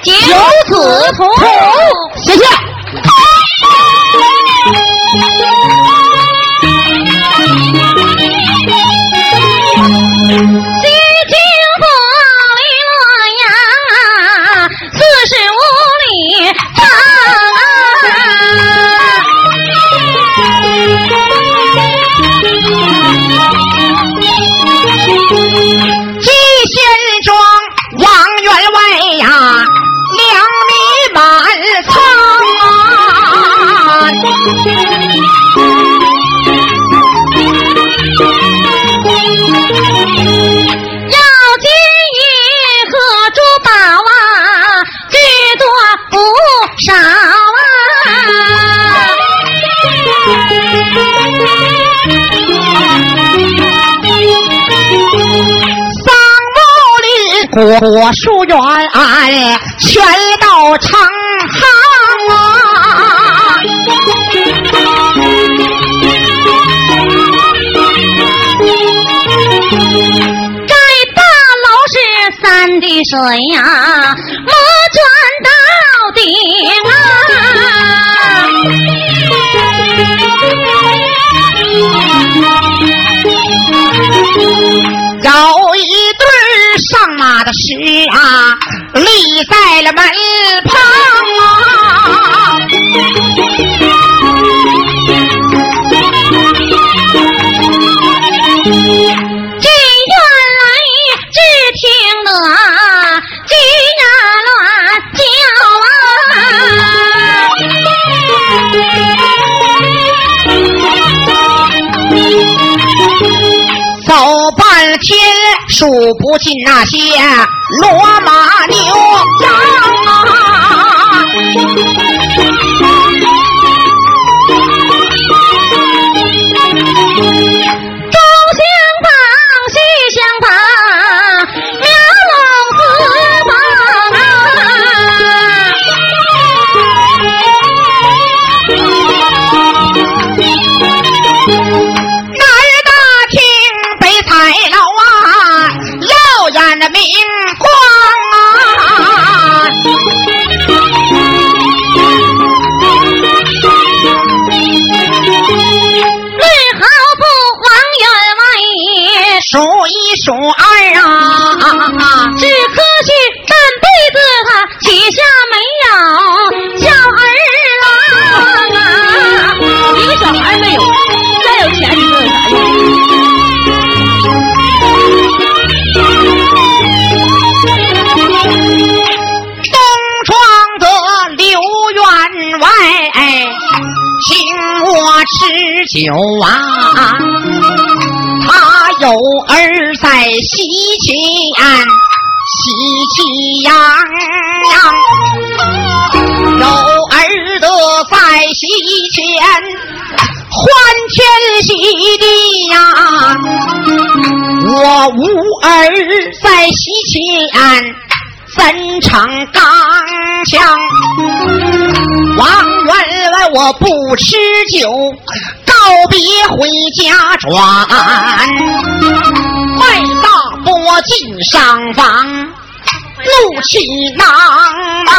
九子图，果树园全到成行啊！这大楼是三滴水呀，磨砖到顶啊！有上马的士啊，立在了门旁。数不尽那些骡马牛羊。喜庆，喜气洋洋；有儿的在席前，欢天喜地呀。我无儿在席前，怎成刚枪？王员外，我不吃酒。告别回家转，大步进上房，怒气囊囊。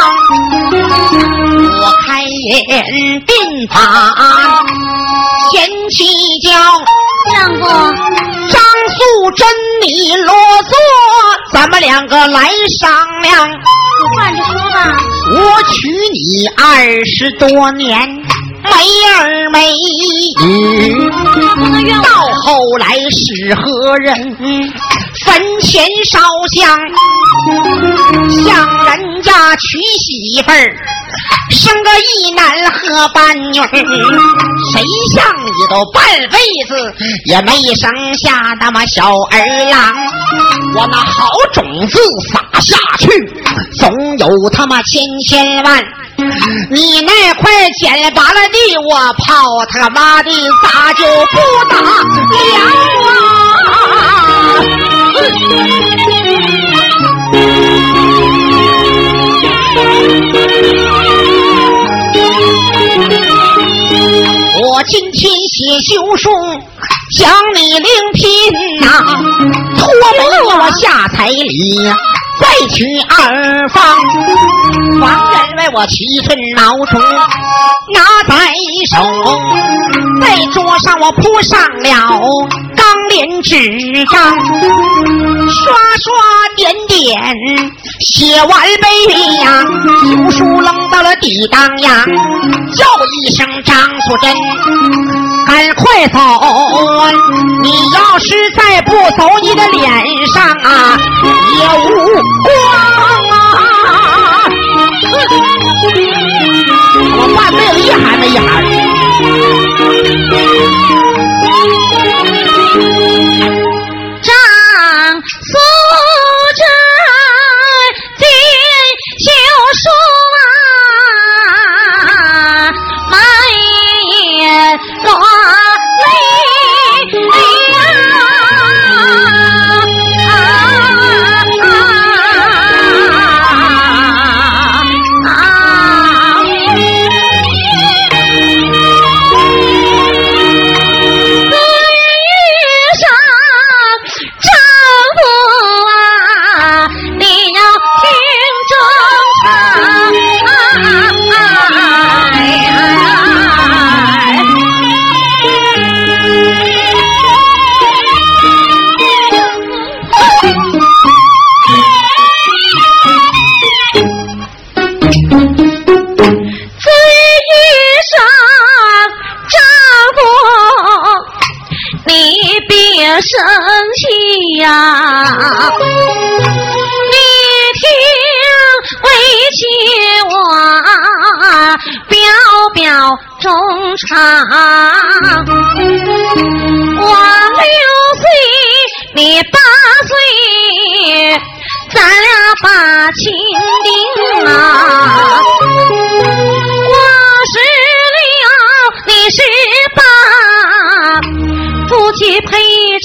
我开眼病房，贤妻叫，相公张素贞，你落座，咱们两个来商量。有话就说吧。我娶你二十多年。没儿没女，到后来是何人？坟前烧香，向人家娶媳妇儿，生个一男和半女谁像你都半辈子也没生下那么小儿郎。我那好种子撒下去，总有他妈千千万。你那块捡拔了地，我跑他妈的咋就不打了啊？我今天写休书，想你领聘呐，托没我下彩礼。再取二房。方员外我七寸毛竹拿在手，在桌上我铺上了钢连纸张，刷刷点点写完碑呀，就书了李当阳，叫一声张素贞，赶快走！你要是再不走，你的脸上啊也无光啊！我半辈子一喊没一喊。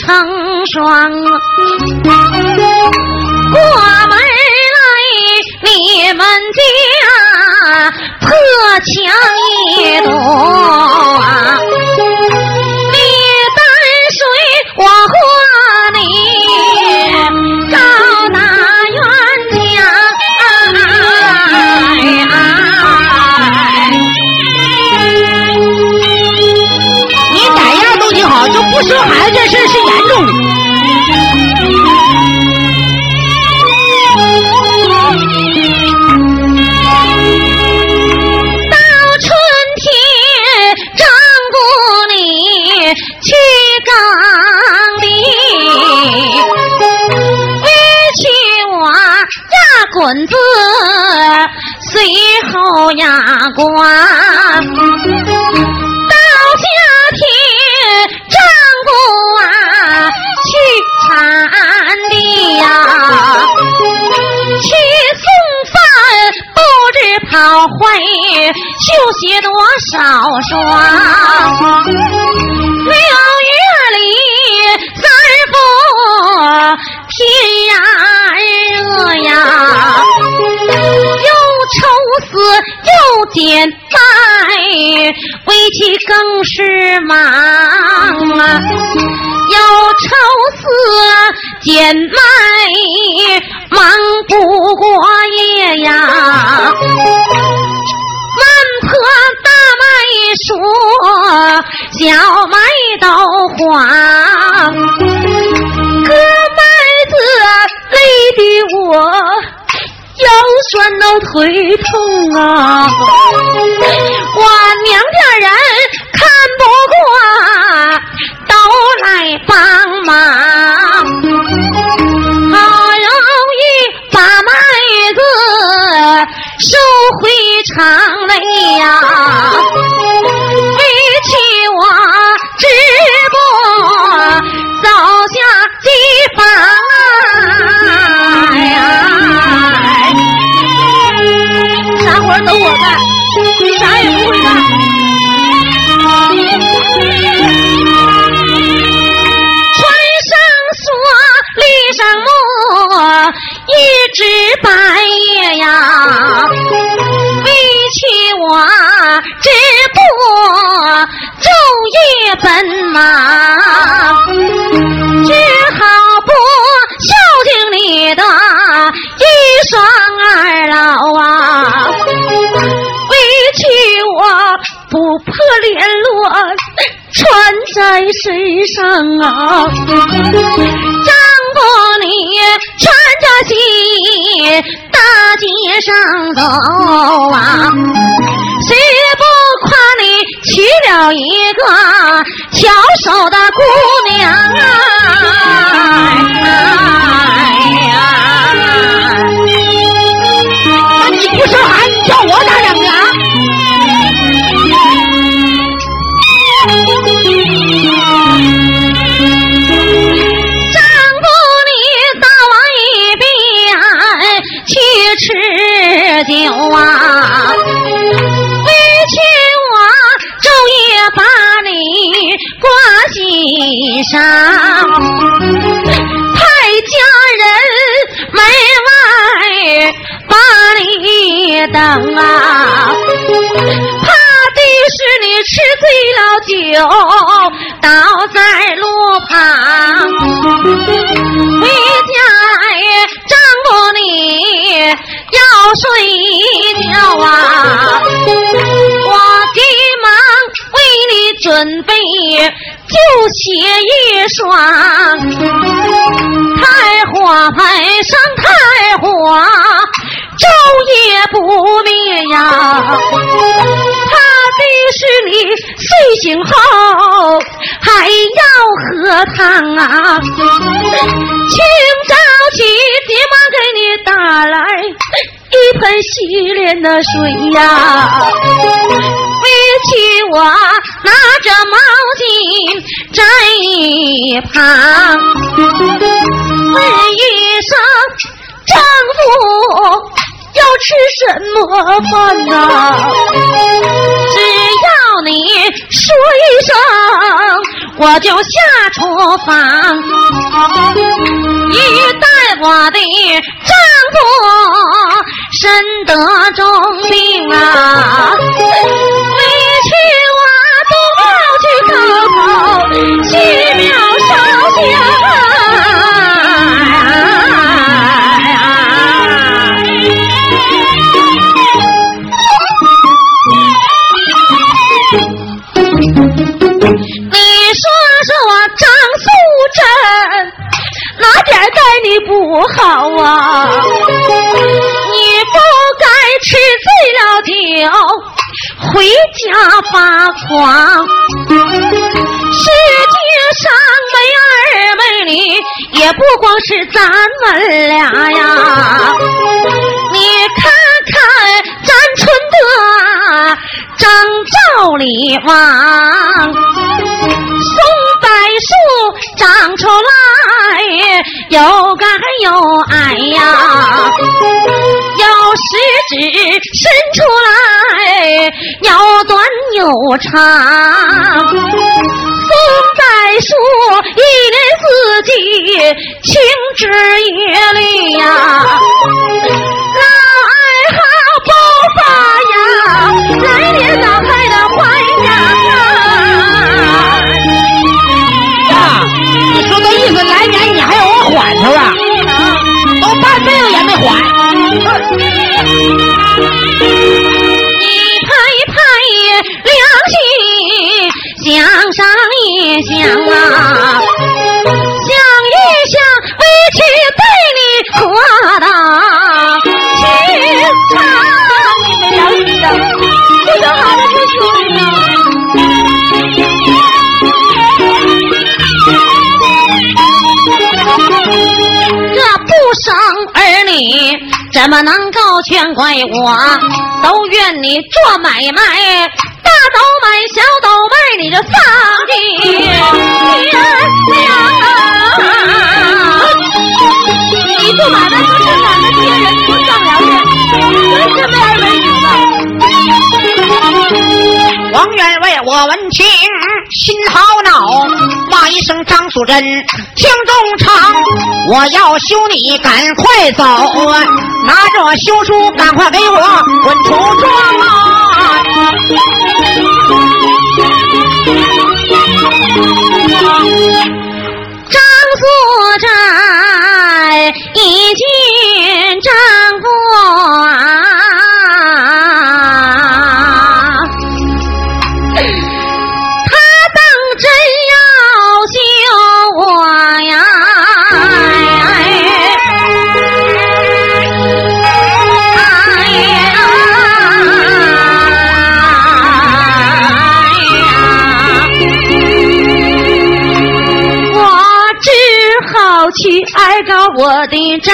成双。过门来，你们家破墙一堵事儿是严重的。到春天，张姑你去岗里，为妻我压滚子，随后压瓜。跑坏绣鞋多少双。六月里三伏天呀热呀，愁死又减麦，为妻更是忙啊。又愁死减麦，忙不过夜呀。满坡大麦熟，小麦都黄。割麦子累的我腰酸脑腿痛啊！我娘家人看不惯，都来帮忙。好容易把麦子收回场内呀，干，啥也不会干。穿上锁，立上木，一只白夜呀，为妻我直播昼夜奔忙，破联络穿在身上啊，张伯你穿着戏大街上走啊，谁不夸你娶了一个巧手的姑娘啊？不是喊，你叫我咋整酒啊！委屈我昼夜把你挂心上，派家人门外。把你等啊，怕的是你吃醉了酒倒在路旁，回家也丈夫你要睡觉啊，我急忙为你准备就鞋一双，太火排上太火。昼夜不灭呀，是你睡醒后还要喝汤啊！清早起，急忙给你打来一盆洗脸的水呀。委屈我拿着毛巾在一旁，问一声丈夫。要吃什么饭呐？只要你说一声，我就下厨房。一旦我的丈夫身得重病啊，委屈发狂。世界上没儿没女，也不光是咱们俩呀。你看看咱村的张兆李王，松柏树长出来。又高又矮呀，有食指伸出来，又短有长。松柏树一年四季青枝叶绿呀，生儿女怎么能够全怪我？都怨你做买卖，大都买，小都卖，你这丧尽天良！你做买卖不是俺们别人不上了，王员外，我闻听心好恼，一声张素贞，听众长，我要修你，赶快走，拿着休书，赶快给我滚出庄啊！张素贞已经我的丈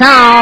早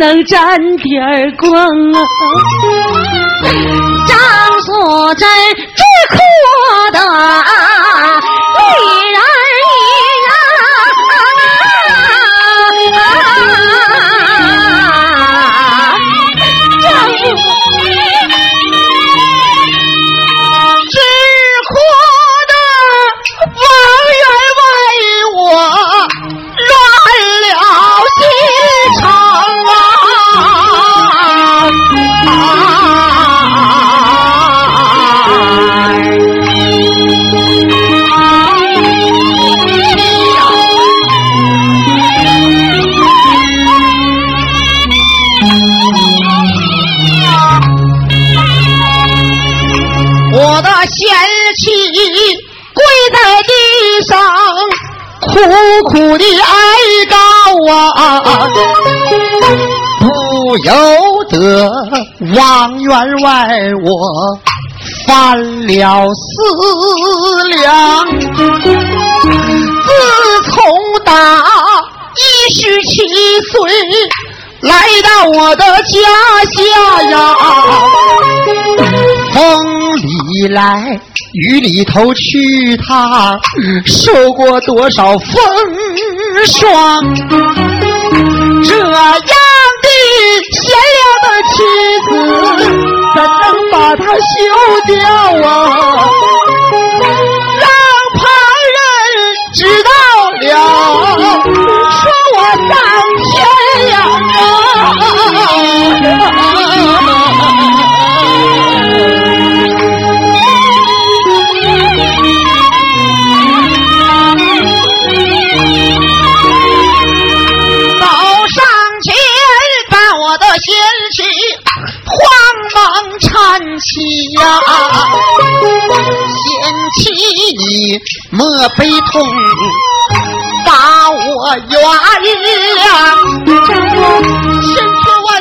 能沾点光啊。张素贞我的哀告啊，不由得王员外我犯了思量。自从打一十七岁来到我的家下呀，风以来。雨里头去，他受过多少风霜？这样的贤良的妻子，怎能把他休掉啊？让旁人知道妻呀，贤妻你莫悲痛，把我原谅。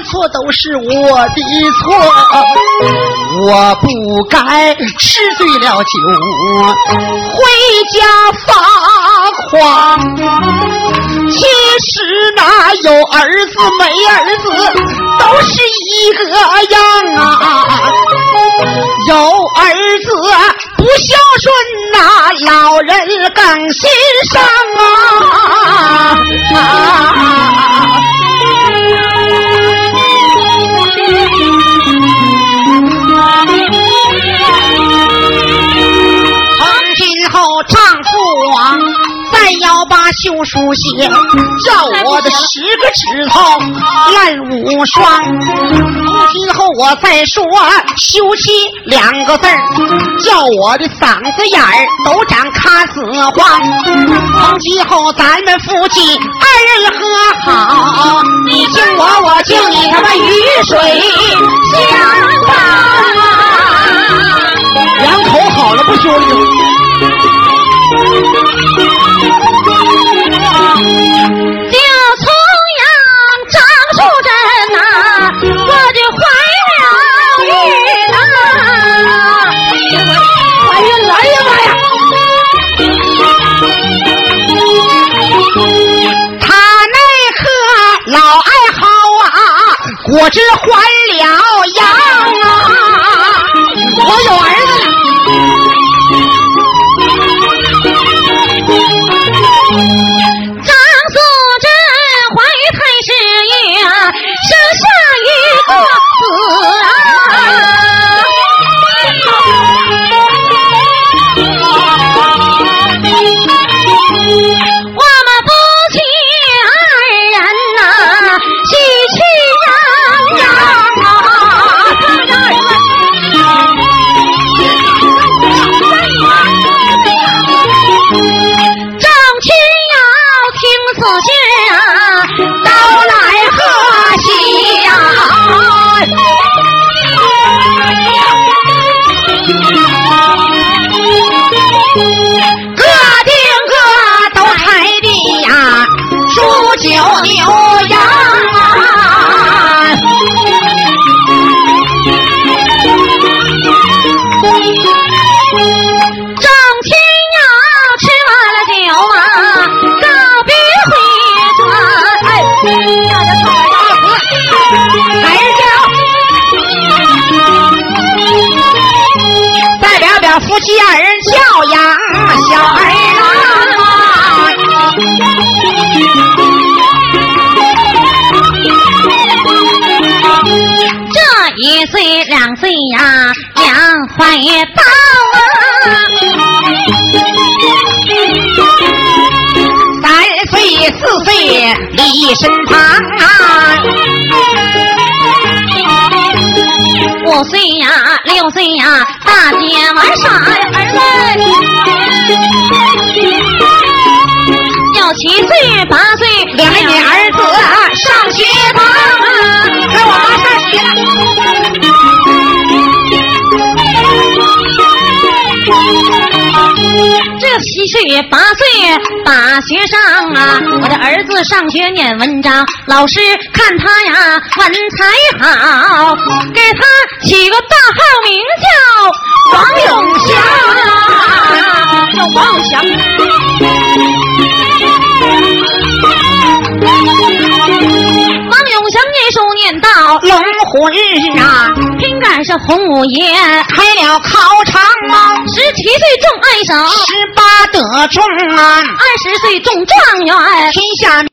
错都是我的错，我不该吃醉了酒回家发狂。其实哪有儿子没儿子，都是一个样啊。有儿子不孝顺呐，老人更心伤啊！啊啊。再要把休书写，叫我的十个指头烂无双。今后我再说休妻两个字叫我的嗓子眼儿都长卡子黄。从今后咱们夫妻二人和好，你敬我，我敬你，他妈雨水相伴。两口好了不休了。我只还了羊妻儿教养小儿郎。这一岁两岁呀，娘怀抱啊。三岁四岁立身旁啊，五岁呀，六岁呀，大姐玩耍，儿们。要七岁八岁，两个女儿子上学堂七岁八岁把学上啊，我的儿子上学念文章，老师看他呀文采好，给他起个大号名叫王永祥。叫王永祥。王永祥念书念到龙虎日啊，偏赶上洪五爷，开了考场啊，十七岁中爱手，十八得中啊，二十岁中状元。天下。